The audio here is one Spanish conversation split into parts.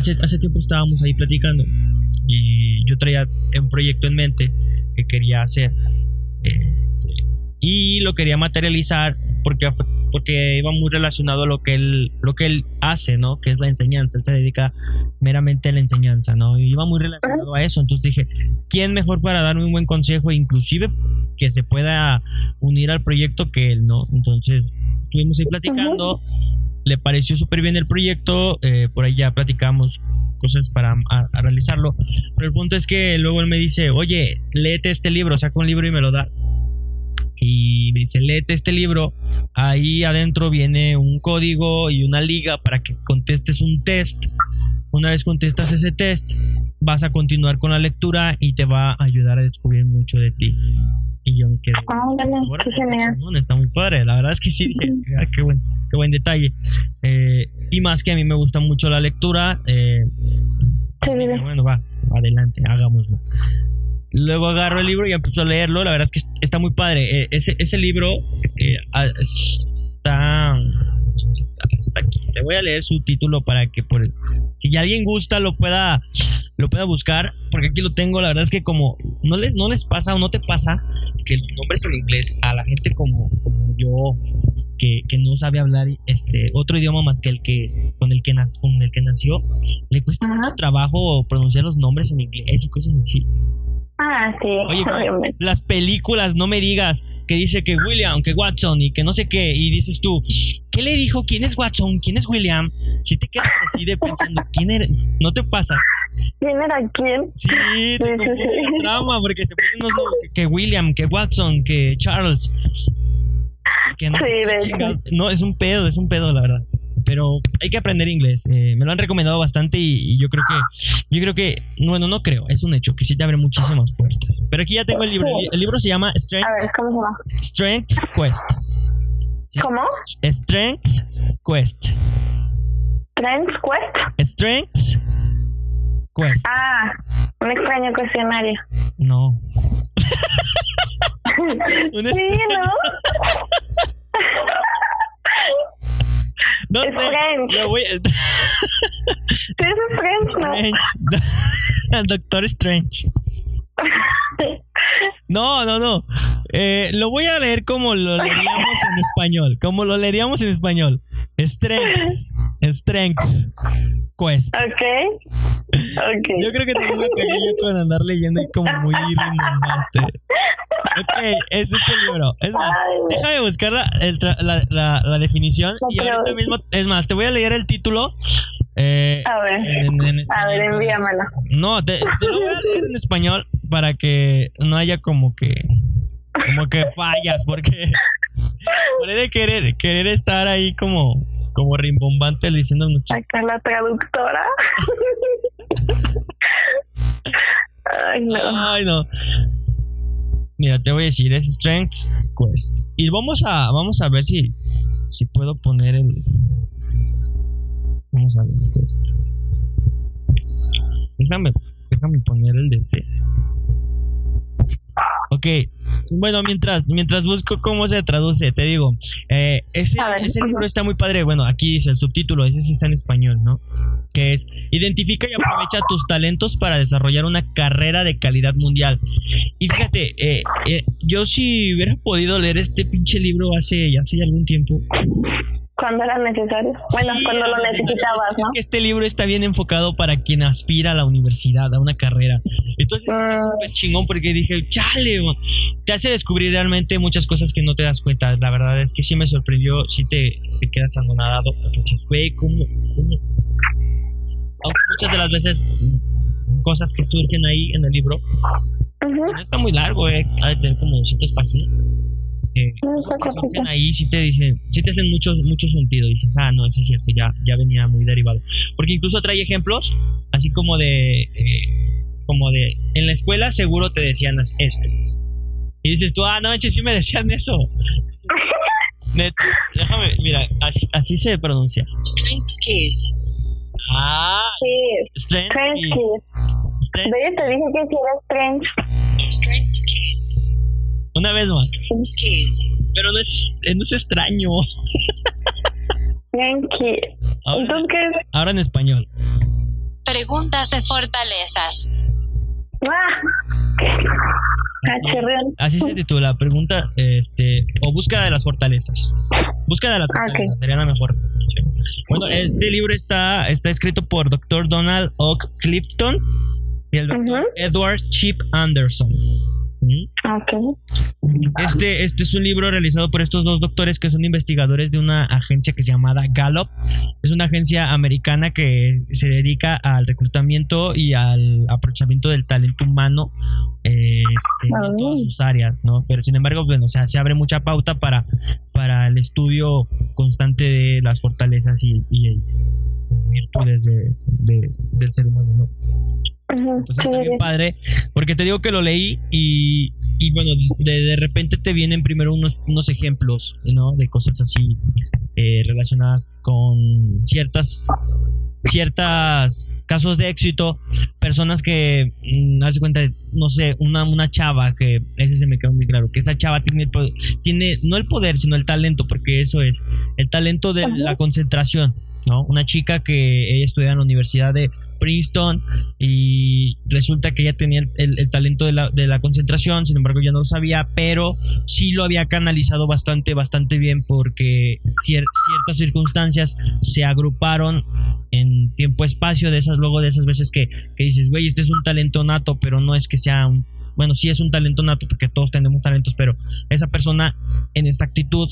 hace, hace tiempo estábamos ahí platicando y yo traía un proyecto en mente que quería hacer este, y lo quería materializar porque, porque iba muy relacionado a lo que él lo que él hace, ¿no? Que es la enseñanza. Él se dedica meramente a la enseñanza, ¿no? Y iba muy relacionado a eso. Entonces dije, ¿quién mejor para darme un buen consejo, inclusive que se pueda unir al proyecto que él, ¿no? Entonces estuvimos ahí platicando. Le pareció súper bien el proyecto. Eh, por ahí ya platicamos cosas para realizarlo. Pero el punto es que luego él me dice, oye, léete este libro, saca un libro y me lo da y me dice, léete este libro, ahí adentro viene un código y una liga para que contestes un test. Una vez contestas ese test, vas a continuar con la lectura y te va a ayudar a descubrir mucho de ti. Y yo me quedé. Ah, está muy padre. La verdad es que sí, dije, ah, qué, buen, qué buen detalle. Eh, y más que a mí me gusta mucho la lectura. Eh, bueno, va, adelante, hagámoslo. Luego agarro el libro y empiezo a leerlo. La verdad es que está muy padre. Eh, ese, ese libro eh, ah, está, está, aquí. Te voy a leer su título para que por si alguien gusta lo pueda lo pueda buscar. Porque aquí lo tengo. La verdad es que como no les, no les pasa o no te pasa que los nombres en inglés a la gente como, como yo que, que, no sabe hablar este otro idioma más que el que con el que, con el que nació le cuesta mucho trabajo pronunciar los nombres en inglés y cosas así. Ah, sí. Oye, las películas, no me digas que dice que William, que Watson y que no sé qué, y dices tú, ¿qué le dijo? ¿Quién es Watson? ¿Quién es William? Si te quedas así de pensando, ¿quién eres? ¿No te pasa? ¿Quién era quién? Sí, te sí, sí, la trama porque se ponen unos que, que William, que Watson, que Charles. No, sí, no, es un pedo, es un pedo, la verdad pero hay que aprender inglés. Eh, me lo han recomendado bastante y, yo creo que, yo creo que, bueno, no creo, es un hecho que sí te abre muchísimas puertas. Pero aquí ya tengo el libro. El, libro se llama Strength. A ver, ¿cómo se llama? Strength Quest. ¿Cómo? Strength Quest. Strength Quest. Strength Quest. Ah, un extraño cuestionario. No. sí, ¿no? No es sé. Lo voy a... es Strange, ¿no? Doctor Strange. No, no, no. Eh, lo voy a leer como lo leeríamos en español. Como lo leeríamos en español. Strength. Strength. Quest. Ok. okay. Yo creo que tengo que yo con andar leyendo y como muy rimbombante. Ok, ese es el libro. Es más, déjame buscar la, la, la, la definición y ahorita mismo, es más, te voy a leer el título. Eh, a ver, en, en a ver, envíamelo. No, te, te, lo voy a leer en español para que no haya como que como que fallas, porque puede querer querer estar ahí como como rimbombante diciendo Acá la traductora. Ay, no. Ay, no. Mira, te voy a decir, es Strength Quest. Y vamos a, vamos a ver si, si puedo poner el. Vamos a ver esto. Déjame, déjame poner el de este. Ok, bueno, mientras, mientras busco cómo se traduce, te digo, eh, ese, ese libro está muy padre, bueno, aquí dice el subtítulo, ese sí está en español, ¿no? Que es, identifica y aprovecha tus talentos para desarrollar una carrera de calidad mundial. Y fíjate, eh, eh, yo si hubiera podido leer este pinche libro hace, hace algún tiempo, cuando era necesario. Bueno, cuando lo necesitabas, ¿no? Es que este libro está bien enfocado para quien aspira a la universidad, a una carrera. Entonces está mm. súper chingón porque dije, chale, te hace descubrir realmente muchas cosas que no te das cuenta. La verdad es que sí me sorprendió, sí te, te quedas anonadado porque dices, güey, ¿cómo, ¿cómo? Aunque muchas de las veces cosas que surgen ahí en el libro, no está muy largo, eh, hay de tener como 200 páginas que ahí sí te dicen, sí te hacen mucho, mucho sentido. dices, ah, no, eso es cierto, ya, ya venía muy derivado. Porque incluso trae ejemplos, así como de, eh, como de, en la escuela seguro te decían esto. Y dices tú, ah, no manches, sí me decían eso. déjame, mira, así, se pronuncia. Strength keys. Ah, sí. Strength, keys. Strength. te dije que era strength. Strength keys. Una vez más. Pero no es, eh, no es extraño. Ahora, ahora en español. Preguntas de fortalezas. Así, así se titula, pregunta, este, o búsqueda de las fortalezas. Búsqueda de las fortalezas, sería la mejor. Bueno, este libro está, está escrito por Dr. Donald Oak Clifton y el Dr. Edward Chip Anderson. Este, este es un libro realizado por estos dos doctores que son investigadores de una agencia que se llama Gallup. Es una agencia americana que se dedica al reclutamiento y al aprovechamiento del talento humano este, en ah. todas sus áreas, ¿no? Pero sin embargo, bueno, o sea, se abre mucha pauta para, para el estudio constante de las fortalezas y, virtudes del ser humano, ¿no? Entonces está bien padre, porque te digo que lo leí y, y bueno, de, de, repente te vienen primero unos, unos ejemplos, ¿no? De cosas así eh, relacionadas con ciertas, ciertas casos de éxito, personas que, mm, haz de cuenta, no sé, una, una chava, que ese se me quedó muy claro, que esa chava tiene, tiene no el poder, sino el talento, porque eso es, el talento de la concentración, ¿no? Una chica que ella estudia en la Universidad de Princeton y resulta que ella tenía el, talento de la, de la, concentración, sin embargo ya no lo sabía, pero sí lo había canalizado bastante, bastante bien porque ciertas circunstancias se agruparon en tiempo-espacio de esas, luego de esas veces que, que dices, güey, este es un talento nato, pero no es que sea un bueno, sí es un talento nato porque todos tenemos talentos, pero esa persona en exactitud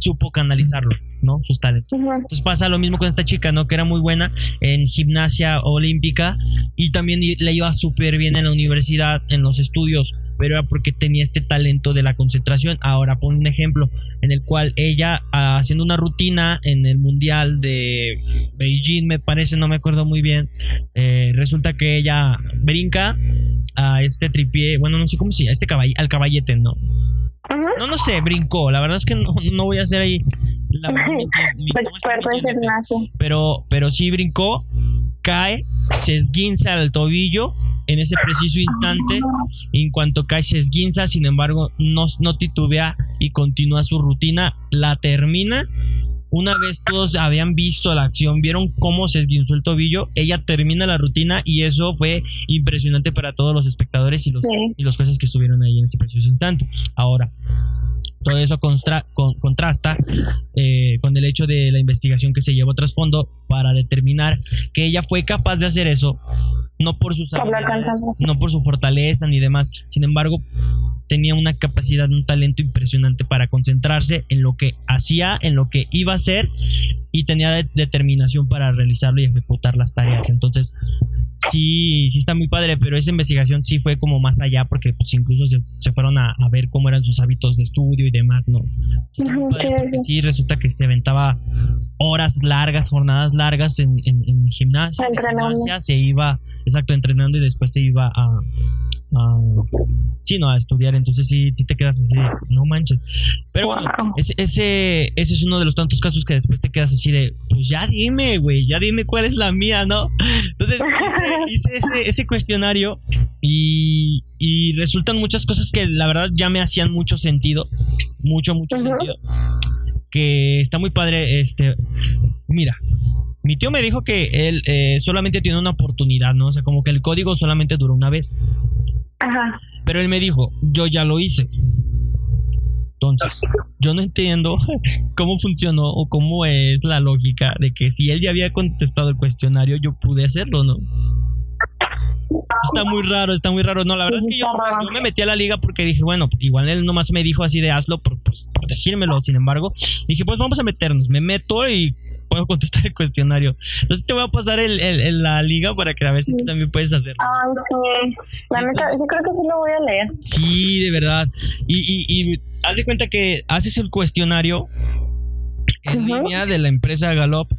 supo canalizarlo, ¿no? Sus talentos. Entonces pasa lo mismo con esta chica, ¿no? Que era muy buena en gimnasia olímpica y también le iba súper bien en la universidad, en los estudios, pero era porque tenía este talento de la concentración. Ahora pon un ejemplo en el cual ella ah, haciendo una rutina en el mundial de Beijing, me parece, no me acuerdo muy bien, eh, resulta que ella brinca a este tripié, bueno, no sé cómo se llama, este caball al caballete, ¿no? No, no sé, brincó. La verdad es que no, no voy a hacer ahí la pero, pero sí brincó, cae, se esguinza el tobillo en ese preciso instante. En cuanto cae, se esguinza, sin embargo, no, no titubea y continúa su rutina, la termina una vez todos habían visto la acción, vieron cómo se esguinzó el tobillo, ella termina la rutina y eso fue impresionante para todos los espectadores y los, y los jueces que estuvieron ahí en ese preciso instante. Ahora, todo eso contrasta eh, con el hecho de la investigación que se llevó tras fondo para determinar que ella fue capaz de hacer eso no por sus no por su fortaleza ni demás. Sin embargo, tenía una capacidad, un talento impresionante para concentrarse en lo que hacía, en lo que iba a hacer y tenía determinación para realizarlo y ejecutar las tareas. Entonces, sí, sí está muy padre, pero esa investigación sí fue como más allá porque pues incluso se, fueron a, ver cómo eran sus hábitos de estudio y demás, ¿no? sí, resulta que se aventaba horas largas, jornadas largas en, en, en gimnasia, se iba, exacto, entrenando y después se iba a, sí, no, a estudiar, entonces sí, sí te quedas así, no manches. Pero bueno, ese, ese, es uno de los tantos casos que después te quedas así de, pues ya dime, güey, ya dime cuál es la mía, ¿no? Entonces hice, ese, ese, cuestionario y, y resultan muchas cosas que la verdad ya me hacían mucho sentido, mucho, mucho sentido. Que está muy padre, este, mira, mi tío me dijo que él eh, solamente tiene una oportunidad, ¿no? O sea, como que el código solamente duró una vez. Ajá. Pero él me dijo, yo ya lo hice. Entonces, yo no entiendo cómo funcionó o cómo es la lógica de que si él ya había contestado el cuestionario, yo pude hacerlo, ¿no? Está muy raro, está muy raro. No, la verdad es que yo, me metí a la liga porque dije, bueno, igual él nomás me dijo así de hazlo por, pues, por decírmelo. Sin embargo, dije, pues vamos a meternos. Me meto y puedo contestar el cuestionario. Entonces te voy a pasar el, el, la liga para que a ver si tú también puedes hacerlo. Ah, sí. La neta, yo creo que sí lo voy a leer. Sí, de verdad. Y, y, y haz de cuenta que haces el cuestionario en línea de la empresa Galop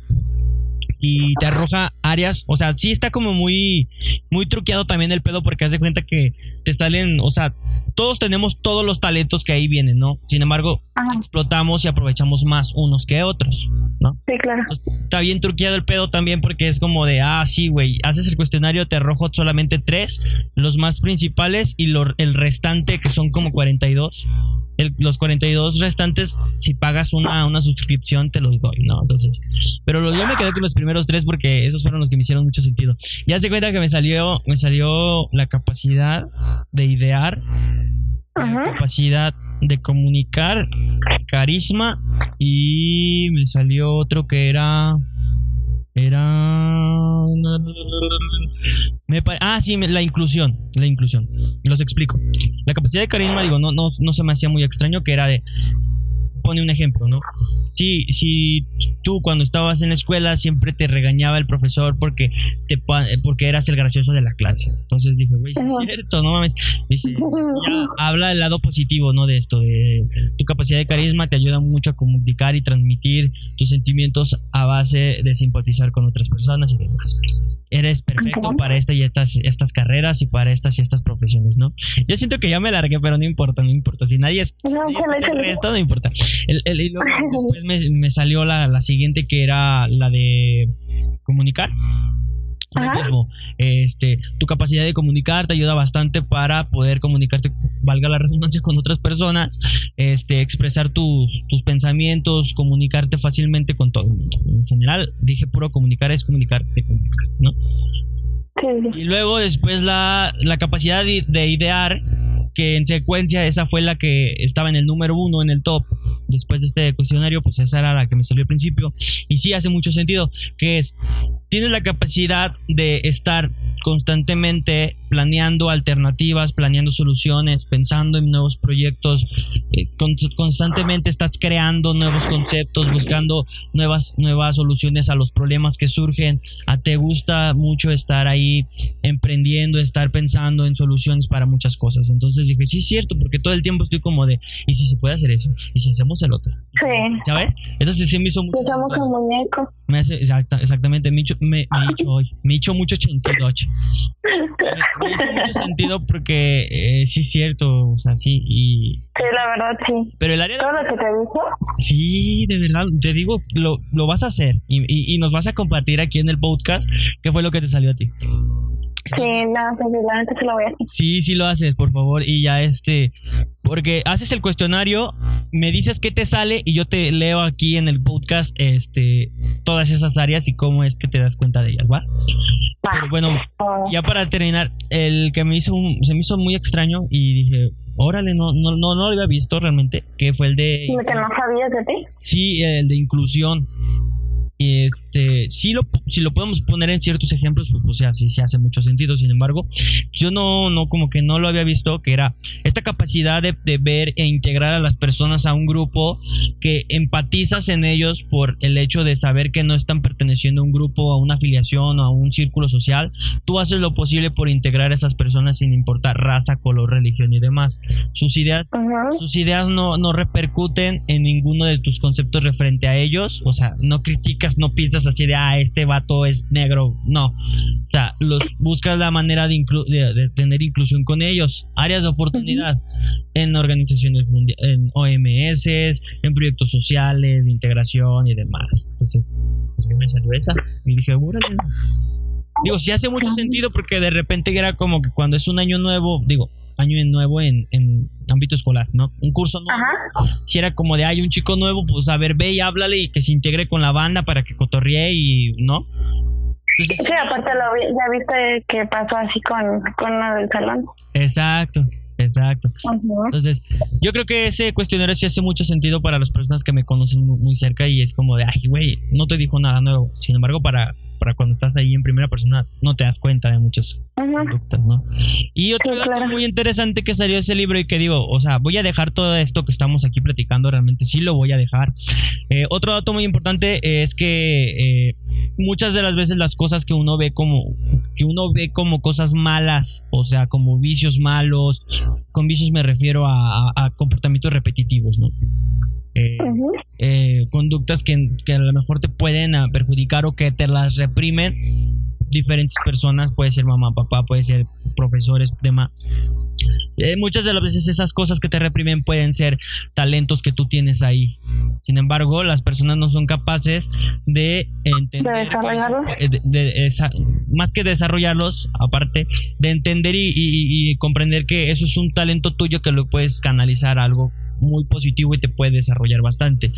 y te arroja áreas, o sea, sí está como muy muy truqueado también el pedo porque haz de cuenta que te salen, o sea, todos tenemos todos los talentos que ahí vienen, ¿no? Sin embargo, explotamos y aprovechamos más unos que otros, ¿no? Sí, claro. está bien truqueado el pedo también porque es como de, ah, sí, güey, haces el cuestionario, te arrojo solamente tres, los más principales y el restante que son como 42 el- los 42 restantes, si pagas una, una suscripción, te los doy, ¿no? Entonces, pero yo me quedé con los primeros tres porque esos fueron los que me hicieron mucho sentido. Ya se cuenta que me salió, me salió la capacidad de idear, la capacidad de comunicar, carisma y me salió otro que era era me pa- ah sí la inclusión la inclusión. Los explico. La capacidad de carisma digo no no no se me hacía muy extraño que era de pone un ejemplo no si si tú cuando estabas en la escuela siempre te regañaba el profesor porque te porque eras el gracioso de la clase entonces dije güey es cierto no mames dice ya habla del lado positivo, ¿no? De esto, de tu capacidad de carisma te ayuda mucho a comunicar y transmitir tus sentimientos a base de simpatizar con otras personas y demás. Eres perfecto para esta y estas, estas carreras y para estas y estas profesiones, ¿no? Yo siento que ya me largué, pero no importa, no importa. Si nadie es No, nadie échale. resto, no importa. El, el- y luego después me, me salió la, la siguiente que era la de comunicar. Lo mismo, este, tu capacidad de comunicar te ayuda bastante para poder comunicarte, valga la redundancia, con otras personas, este, expresar tus, tus pensamientos, comunicarte fácilmente con todo el mundo. En general, dije puro comunicar es comunicarte, comunicar, ¿no? Y luego después la, la capacidad de, de idear, que en secuencia esa fue la que estaba en el número uno en el top. Después de este cuestionario, pues esa era la que me salió al principio. Y sí hace mucho sentido, que es, tienes la capacidad de estar constantemente planeando alternativas, planeando soluciones, pensando en nuevos proyectos, eh, constantemente estás creando nuevos conceptos, buscando nuevas, nuevas soluciones a los problemas que surgen. A, te gusta mucho estar ahí emprendiendo, estar pensando en soluciones para muchas cosas. Entonces dije, sí es cierto, porque todo el tiempo estoy como de, ¿y si se puede hacer eso? ¿Y si hacemos el otro? Sí. ¿Sabes? Entonces sí me hizo mucho... Usamos un muñeco. Me hace, exacta, exactamente, me me, me hizo, me hizo mucho 88. Me, hizo mucho sentido porque eh, sí es cierto, o sea, sí, y... Sí, la verdad, sí. Pero el área de... Todo lo que te dijo, Sí, de verdad, te digo, lo, lo vas a hacer y, y- y nos vas a compartir aquí en el podcast qué fue lo que te salió a ti. Sí, no, pues se lo voy a hacer. Sí, sí lo haces, por favor, y ya este, porque haces el cuestionario, me dices qué te sale y yo te leo aquí en el podcast, este, todas esas áreas y cómo es que te das cuenta de ellas, ¿va? Pero bueno, Oh, ya para terminar, el que me hizo, un- se me hizo muy extraño y dije, órale, no, no, no, no lo había visto realmente, que fue el de, dime que no sabías de ti. sí, el de inclusión. Y este, sí lo, si lo podemos poner en ciertos ejemplos, pues, o sea, sí, sí hace mucho sentido. Sin embargo, yo no, no, como que no lo había visto, que era esta capacidad de, de ver e integrar a las personas a un grupo que empatizas en ellos por el hecho de saber que no están perteneciendo a un grupo, a una afiliación o a un círculo social. Tú haces lo posible por integrar a esas personas sin importar raza, color, religión y demás. Sus ideas sus ideas no, no repercuten en ninguno de tus conceptos referente a ellos. O sea, no criticas, no piensas así de, ah, este vato es negro. No. O sea, los, buscas la manera de, inclu- de, de tener inclusión con ellos. Áreas de oportunidad en organizaciones mundiales, en OMS, en proyectos sociales, de integración y demás. Entonces, pues me salió esa. Y dije, órale. Digo, sí hace mucho sentido porque de repente era como que cuando es un año nuevo, digo, año nuevo en, en ámbito escolar, ¿no? Un curso nuevo. Ajá. Si era como de, hay un chico nuevo, pues a ver, ve y háblale y que se integre con la banda para que cotorree y, ¿no? Entonces, Sí, aparte lo vi, ya viste que pasó así con, con uno del salón. exacto, exacto. Entonces, yo creo que ese cuestionario sí hace mucho sentido para las personas que me conocen muy, muy cerca y es como de, ay, güey, no te dijo nada nuevo. Sin embargo, para, para cuando estás ahí en primera persona, no te das cuenta de muchas Ujú. conductas, ¿no? Y otro Sí, dato claro. muy interesante que salió de ese libro y que digo, o sea, voy a dejar todo esto que estamos aquí platicando, realmente sí lo voy a dejar. Eh, otro dato muy importante es que eh, muchas de las veces las cosas que uno ve como que uno ve como cosas malas, o sea, como vicios malos, con vicios me refiero a, a- a comportamientos repetitivos, ¿no? Eh, Ujú. eh, conductas que, que a lo mejor te pueden ah, perjudicar o que te las reprimen diferentes personas, puede ser mamá, papá, puede ser profesores, demás. Eh, muchas de las veces esas cosas que te reprimen pueden ser talentos que tú tienes ahí. Sin embargo, las personas no son capaces de entender, De desarrollarlos. que eso- eh, de- de más que desarrollarlos, aparte de entender y, y- y comprender que eso es un talento tuyo que lo puedes canalizar a algo muy positivo y te puede desarrollar bastante.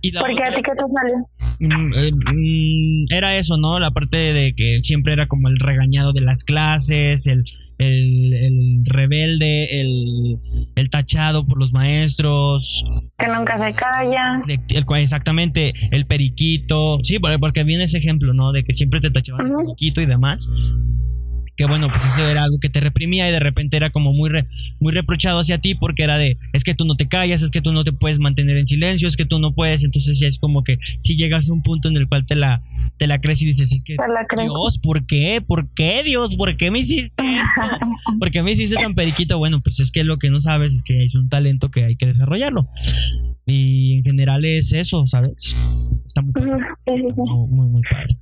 Y la ¿Por qué a otra- ti qué te salió? Mm, eh, mm, era eso, ¿no? La parte de que siempre era como el regañado de las clases, el, el, el rebelde, el, el tachado por los maestros, Que nunca se calla. el exactamente, el periquito, sí, por- porque viene ese ejemplo, ¿no? De que siempre te tachaban el Ujú. periquito y demás. Que bueno, pues eso era algo que te reprimía y de repente era como muy, re- muy reprochado hacia ti porque era de, es que tú no te callas, es que tú no te puedes mantener en silencio, es que tú no puedes, entonces ya es como que si llegas a un punto en el cual te la, te la crees y dices, es que. Dios, ¿por qué? ¿Por qué, Dios? ¿Por qué me hiciste esto? ¿Por qué me hiciste tan periquito? Bueno, pues es que lo que no sabes es que es un talento que hay que desarrollarlo. Y en general es eso, ¿sabes? Está muy, muy, muy, muy padre.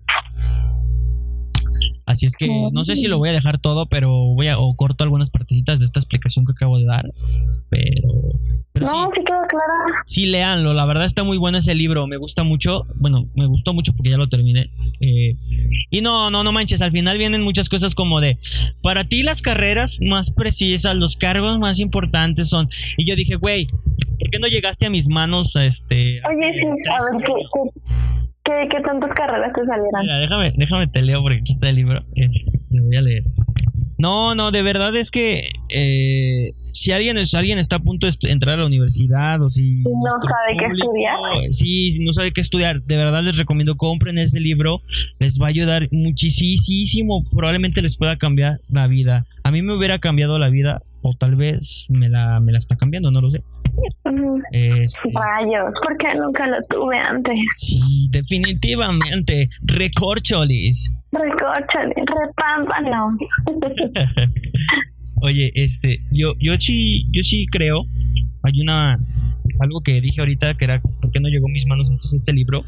Así es que no sé si lo voy a dejar todo, pero voy a o corto algunas partecitas de esta explicación que acabo de dar. Pero, pero sí, No, sí quedó clara. sí, léanlo. La verdad está muy bueno ese libro. Me gusta mucho. Bueno, me gustó mucho porque ya lo terminé. Eh, y no, no, no manches. Al final vienen muchas cosas como de. Para ti, las carreras más precisas, los cargos más importantes son. Y yo dije, güey, ¿por qué no llegaste a mis manos? Este. Oye, sí, a ver, ¿qué, qué, qué, qué tantas carreras te salieron? Mira, déjame, déjame te leo porque aquí está el libro. Lo voy a leer. No, no, de verdad es que eh, si alguien, si alguien está a punto de entrar a la universidad o si no sabe qué estudiar. Sí, si no sabe qué estudiar, de verdad les recomiendo compren ese libro, les va a ayudar muchísimo, probablemente les pueda cambiar la vida. A mí me hubiera cambiado la vida o tal vez me la, me la está cambiando, no lo sé. Este, Rayos, ¿por qué nunca lo tuve antes? sí, definitivamente, recorcholis. Recóchale, repámpano. Oye, este, yo, yo sí, yo sí creo, hay una, algo que dije ahorita que era, ¿por qué no llegó a mis manos antes este libro?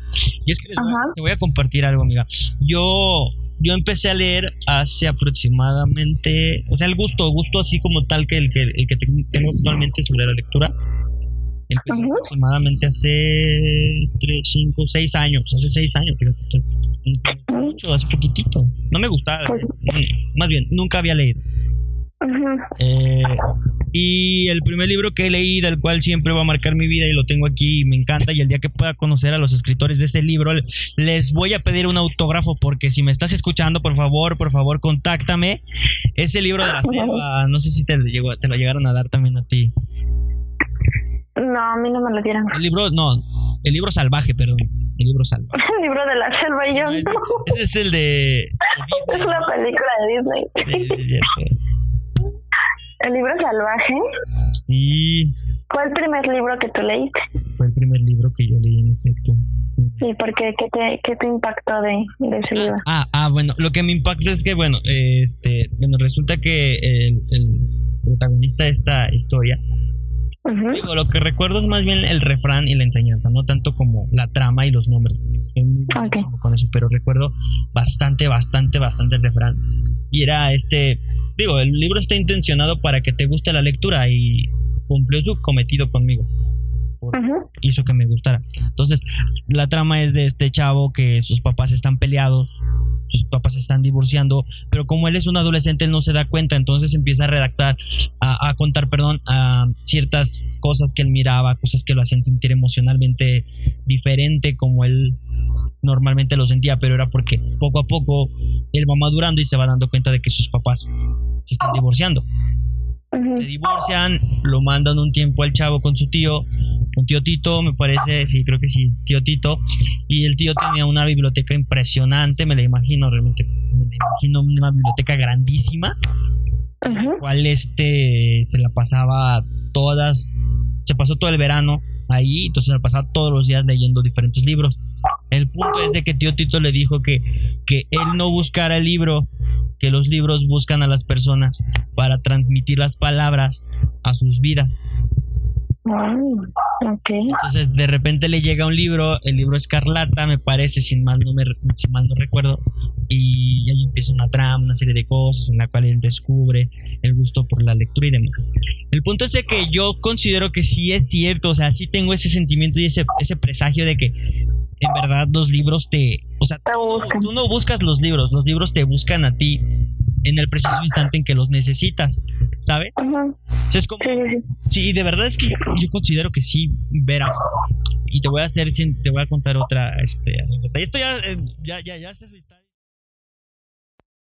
Y es que les voy, te voy a compartir algo, amiga. Yo, yo empecé a leer hace aproximadamente, o sea, el gusto, gusto así como tal que el que, el que te- tengo actualmente sobre la lectura. Ujú. aproximadamente hace 3, 5, 6 años, hace 6 años, fíjate, es mucho, hace poquitito. No me gustaba, Pues- más bien, nunca había leído. Eh, y el primer libro que leí, del cual siempre va a marcar mi vida y lo tengo aquí y me encanta, y el día que pueda conocer a los escritores de ese libro, les voy a pedir un autógrafo porque si me estás escuchando, por favor, por favor, contáctame. Ese libro de la selva, no sé si te, llegó, te lo llegaron a dar también a ti. No, a mí no me lo dieron. El libro, no, el libro salvaje, perdón. El libro salvaje. El libro de la selva y yo No, ese, ese es el de, Es una película de Disney. El libro salvaje. Sí, ¿Fue el primer libro que tú leíste? fue el primer libro que yo leí, en efecto. ¿Y por qué? ¿Qué te, qué te impactó de, de ese libro? Ah, ah, bueno, lo que me impacta es que, bueno, este, bueno, resulta que el, el protagonista de esta historia, Digo, lo que recuerdo es más bien el refrán y la enseñanza, no tanto como la trama y los nombres. Soy muy con eso, pero recuerdo bastante, bastante, bastante el refrán. Y era este, digo, el libro está intencionado para que te guste la lectura y cumplió su cometido conmigo. Ujú. hizo que me gustara. Entonces, la trama es de este chavo que sus papás están peleados, sus papás están divorciando, pero como él es un adolescente, él no se da cuenta, entonces empieza a redactar, a, a contar, perdón, a ciertas cosas que él miraba, cosas que lo hacían sentir emocionalmente diferente como él normalmente lo sentía, pero era porque poco a poco él va madurando y se va dando cuenta de que sus papás se están divorciando se divorcian, lo mandan un tiempo al chavo con su tío, tío Tito, me parece, sí, creo que sí, tío Tito, y el tío tenía una biblioteca impresionante, me la imagino realmente, me la imagino una biblioteca grandísima, Ujú. cual este se la pasaba todas, se pasó todo el verano ahí, entonces se la pasaba todos los días leyendo diferentes libros. El punto es de que tío Tito le dijo que, que él no buscara el libro, que los libros buscan a las personas para transmitir las palabras a sus vidas. Entonces de repente le llega un libro, el libro Escarlata, me parece, sin mal no, me, si mal no recuerdo, y ahí empieza una trama, una serie de cosas en la cual él descubre el gusto por la lectura y demás. El punto es de que yo considero que sí es cierto, o sea, sí tengo ese sentimiento y ese, ese presagio de que en verdad los libros te... O sea, Te buscan. tú no buscas los libros, los libros te buscan a ti en el preciso instante en que los necesitas. ¿Sabes? Ajá. O sea, es como, Sí, de verdad es que yo considero que sí, verás. Y te voy a hacer, te voy a contar otra este, anécdota. Y esto ya, eh, ya, ya, ya su historia.